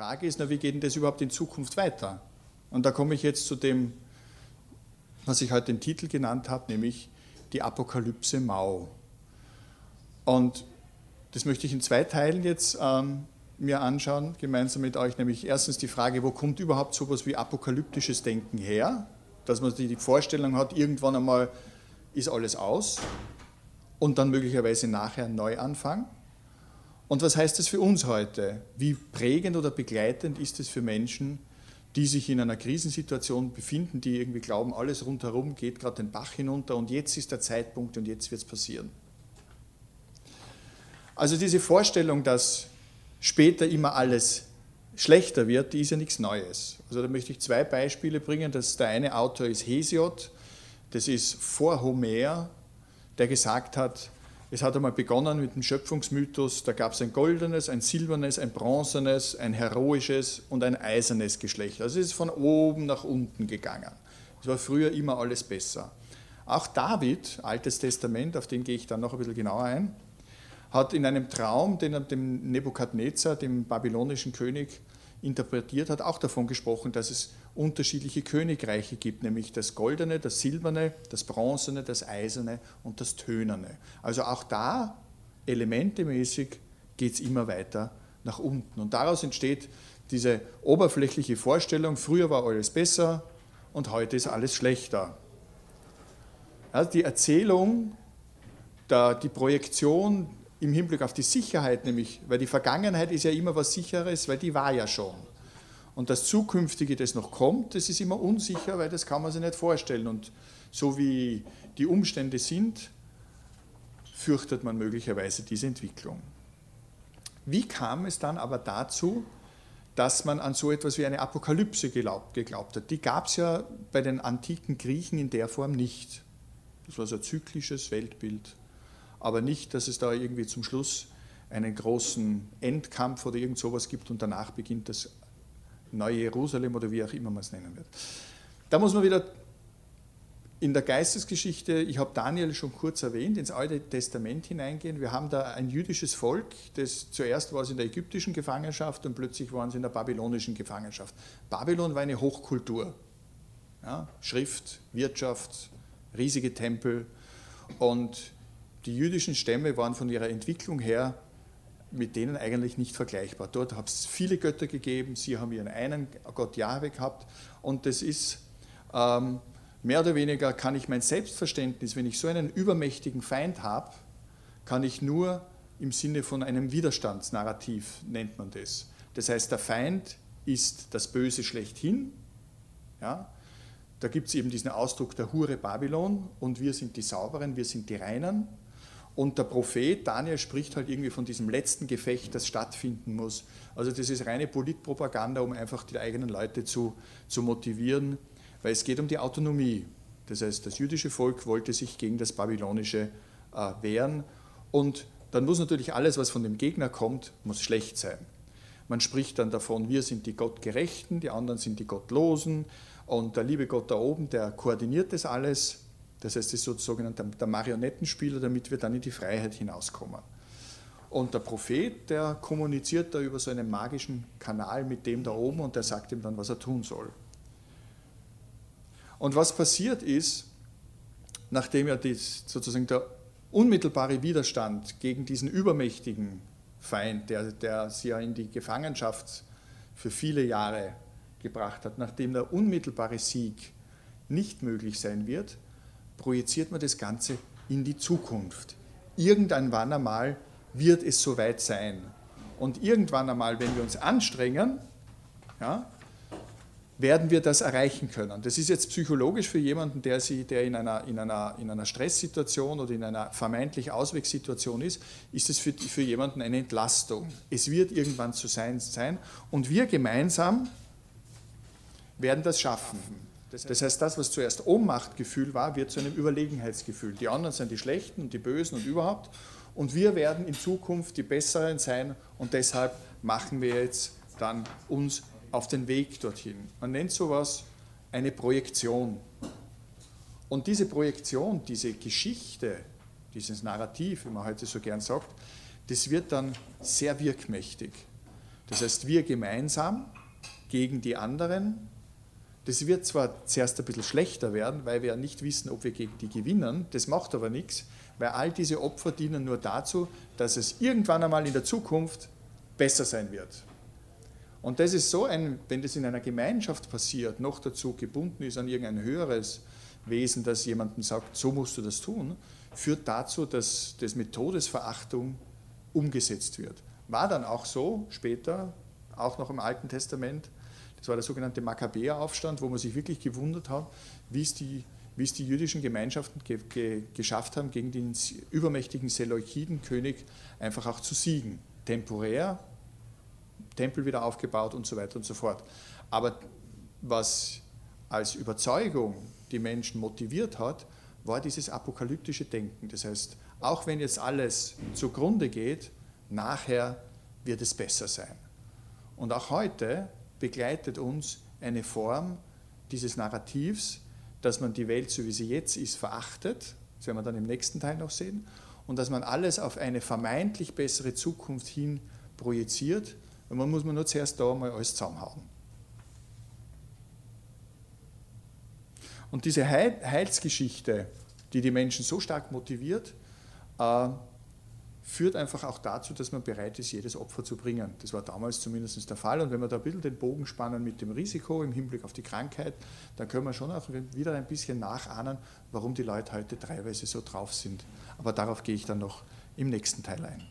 Frage ist, na, wie geht denn das überhaupt in Zukunft weiter? Und da komme ich jetzt zu dem, was ich heute den Titel genannt habe, nämlich die Apokalypse Mao. Und das möchte ich in zwei Teilen jetzt ähm, mir anschauen, gemeinsam mit euch, nämlich erstens die Frage, wo kommt überhaupt sowas wie apokalyptisches Denken her? Dass man die Vorstellung hat, irgendwann einmal ist alles aus und dann möglicherweise nachher ein Neuanfang. Und was heißt das für uns heute? Wie prägend oder begleitend ist es für Menschen, die sich in einer Krisensituation befinden, die irgendwie glauben, alles rundherum geht gerade den Bach hinunter und jetzt ist der Zeitpunkt und jetzt wird es passieren. Also diese Vorstellung, dass später immer alles schlechter wird, die ist ja nichts Neues. Also da möchte ich zwei Beispiele bringen. Das, der eine Autor ist Hesiod, das ist vor Homer, der gesagt hat, es hat einmal begonnen mit dem Schöpfungsmythos, da gab es ein goldenes, ein silbernes, ein bronzenes, ein heroisches und ein eisernes Geschlecht. Also es ist von oben nach unten gegangen. Es war früher immer alles besser. Auch David, Altes Testament, auf den gehe ich dann noch ein bisschen genauer ein, hat in einem Traum, den er dem Nebukadnezar, dem babylonischen König, interpretiert hat, auch davon gesprochen, dass es unterschiedliche Königreiche gibt, nämlich das Goldene, das Silberne, das Bronzene, das Eiserne und das Tönerne. Also auch da, elementemäßig, geht es immer weiter nach unten. Und daraus entsteht diese oberflächliche Vorstellung, früher war alles besser und heute ist alles schlechter. Also die Erzählung, die Projektion im Hinblick auf die Sicherheit, nämlich, weil die Vergangenheit ist ja immer was Sicheres, weil die war ja schon. Und das Zukünftige, das noch kommt, das ist immer unsicher, weil das kann man sich nicht vorstellen. Und so wie die Umstände sind, fürchtet man möglicherweise diese Entwicklung. Wie kam es dann aber dazu, dass man an so etwas wie eine Apokalypse geglaubt, geglaubt hat? Die gab es ja bei den antiken Griechen in der Form nicht. Das war so ein zyklisches Weltbild aber nicht, dass es da irgendwie zum Schluss einen großen Endkampf oder irgend sowas gibt und danach beginnt das neue Jerusalem oder wie auch immer man es nennen wird. Da muss man wieder in der Geistesgeschichte, ich habe Daniel schon kurz erwähnt, ins Alte Testament hineingehen. Wir haben da ein jüdisches Volk, das zuerst war es in der ägyptischen Gefangenschaft und plötzlich waren sie in der babylonischen Gefangenschaft. Babylon war eine Hochkultur. Ja, Schrift, Wirtschaft, riesige Tempel und die jüdischen Stämme waren von ihrer Entwicklung her mit denen eigentlich nicht vergleichbar. Dort hat es viele Götter gegeben, sie haben ihren einen Gott Jahwe gehabt und das ist ähm, mehr oder weniger, kann ich mein Selbstverständnis, wenn ich so einen übermächtigen Feind habe, kann ich nur im Sinne von einem Widerstandsnarrativ, nennt man das. Das heißt, der Feind ist das Böse schlechthin. Ja? Da gibt es eben diesen Ausdruck der Hure Babylon und wir sind die Sauberen, wir sind die Reinen. Und der Prophet Daniel spricht halt irgendwie von diesem letzten Gefecht, das stattfinden muss. Also das ist reine Politpropaganda, um einfach die eigenen Leute zu, zu motivieren, weil es geht um die Autonomie. Das heißt, das jüdische Volk wollte sich gegen das babylonische äh, wehren und dann muss natürlich alles, was von dem Gegner kommt, muss schlecht sein. Man spricht dann davon, wir sind die Gottgerechten, die anderen sind die Gottlosen und der liebe Gott da oben, der koordiniert das alles das heißt, das ist sozusagen der Marionettenspieler, damit wir dann in die Freiheit hinauskommen. Und der Prophet, der kommuniziert da über so einen magischen Kanal mit dem da oben und der sagt ihm dann, was er tun soll. Und was passiert ist, nachdem ja das, sozusagen der unmittelbare Widerstand gegen diesen übermächtigen Feind, der, der sie ja in die Gefangenschaft für viele Jahre gebracht hat, nachdem der unmittelbare Sieg nicht möglich sein wird, projiziert man das Ganze in die Zukunft. Irgendwann einmal wird es soweit sein. Und irgendwann einmal, wenn wir uns anstrengen, ja, werden wir das erreichen können. Das ist jetzt psychologisch für jemanden, der, sie, der in, einer, in, einer, in einer Stresssituation oder in einer vermeintlich Auswegssituation ist, ist es für, für jemanden eine Entlastung. Es wird irgendwann zu sein, sein und wir gemeinsam werden das schaffen. Das heißt, das, was zuerst Ohnmachtgefühl war, wird zu einem Überlegenheitsgefühl. Die anderen sind die Schlechten und die Bösen und überhaupt. Und wir werden in Zukunft die Besseren sein und deshalb machen wir jetzt dann uns auf den Weg dorthin. Man nennt sowas eine Projektion. Und diese Projektion, diese Geschichte, dieses Narrativ, wie man heute so gern sagt, das wird dann sehr wirkmächtig. Das heißt, wir gemeinsam gegen die anderen. Das wird zwar zuerst ein bisschen schlechter werden, weil wir ja nicht wissen, ob wir gegen die gewinnen. Das macht aber nichts, weil all diese Opfer dienen nur dazu, dass es irgendwann einmal in der Zukunft besser sein wird. Und das ist so ein, wenn das in einer Gemeinschaft passiert, noch dazu gebunden ist an irgendein höheres Wesen, das jemandem sagt, so musst du das tun, führt dazu, dass das mit Todesverachtung umgesetzt wird. War dann auch so später, auch noch im Alten Testament, das war der sogenannte Makkabäeraufstand, wo man sich wirklich gewundert hat, wie es die, wie es die jüdischen Gemeinschaften ge, ge, geschafft haben, gegen den übermächtigen Seleukidenkönig einfach auch zu siegen. Temporär, Tempel wieder aufgebaut und so weiter und so fort. Aber was als Überzeugung die Menschen motiviert hat, war dieses apokalyptische Denken. Das heißt, auch wenn jetzt alles zugrunde geht, nachher wird es besser sein. Und auch heute begleitet uns eine Form dieses Narrativs, dass man die Welt, so wie sie jetzt ist, verachtet, das werden wir dann im nächsten Teil noch sehen, und dass man alles auf eine vermeintlich bessere Zukunft hin projiziert. Und man muss man nur zuerst da mal alles zusammenhauen. Und diese Heilsgeschichte, die die Menschen so stark motiviert, äh, führt einfach auch dazu, dass man bereit ist, jedes Opfer zu bringen. Das war damals zumindest der Fall. Und wenn wir da ein bisschen den Bogen spannen mit dem Risiko im Hinblick auf die Krankheit, dann können wir schon auch wieder ein bisschen nachahnen, warum die Leute heute teilweise so drauf sind. Aber darauf gehe ich dann noch im nächsten Teil ein.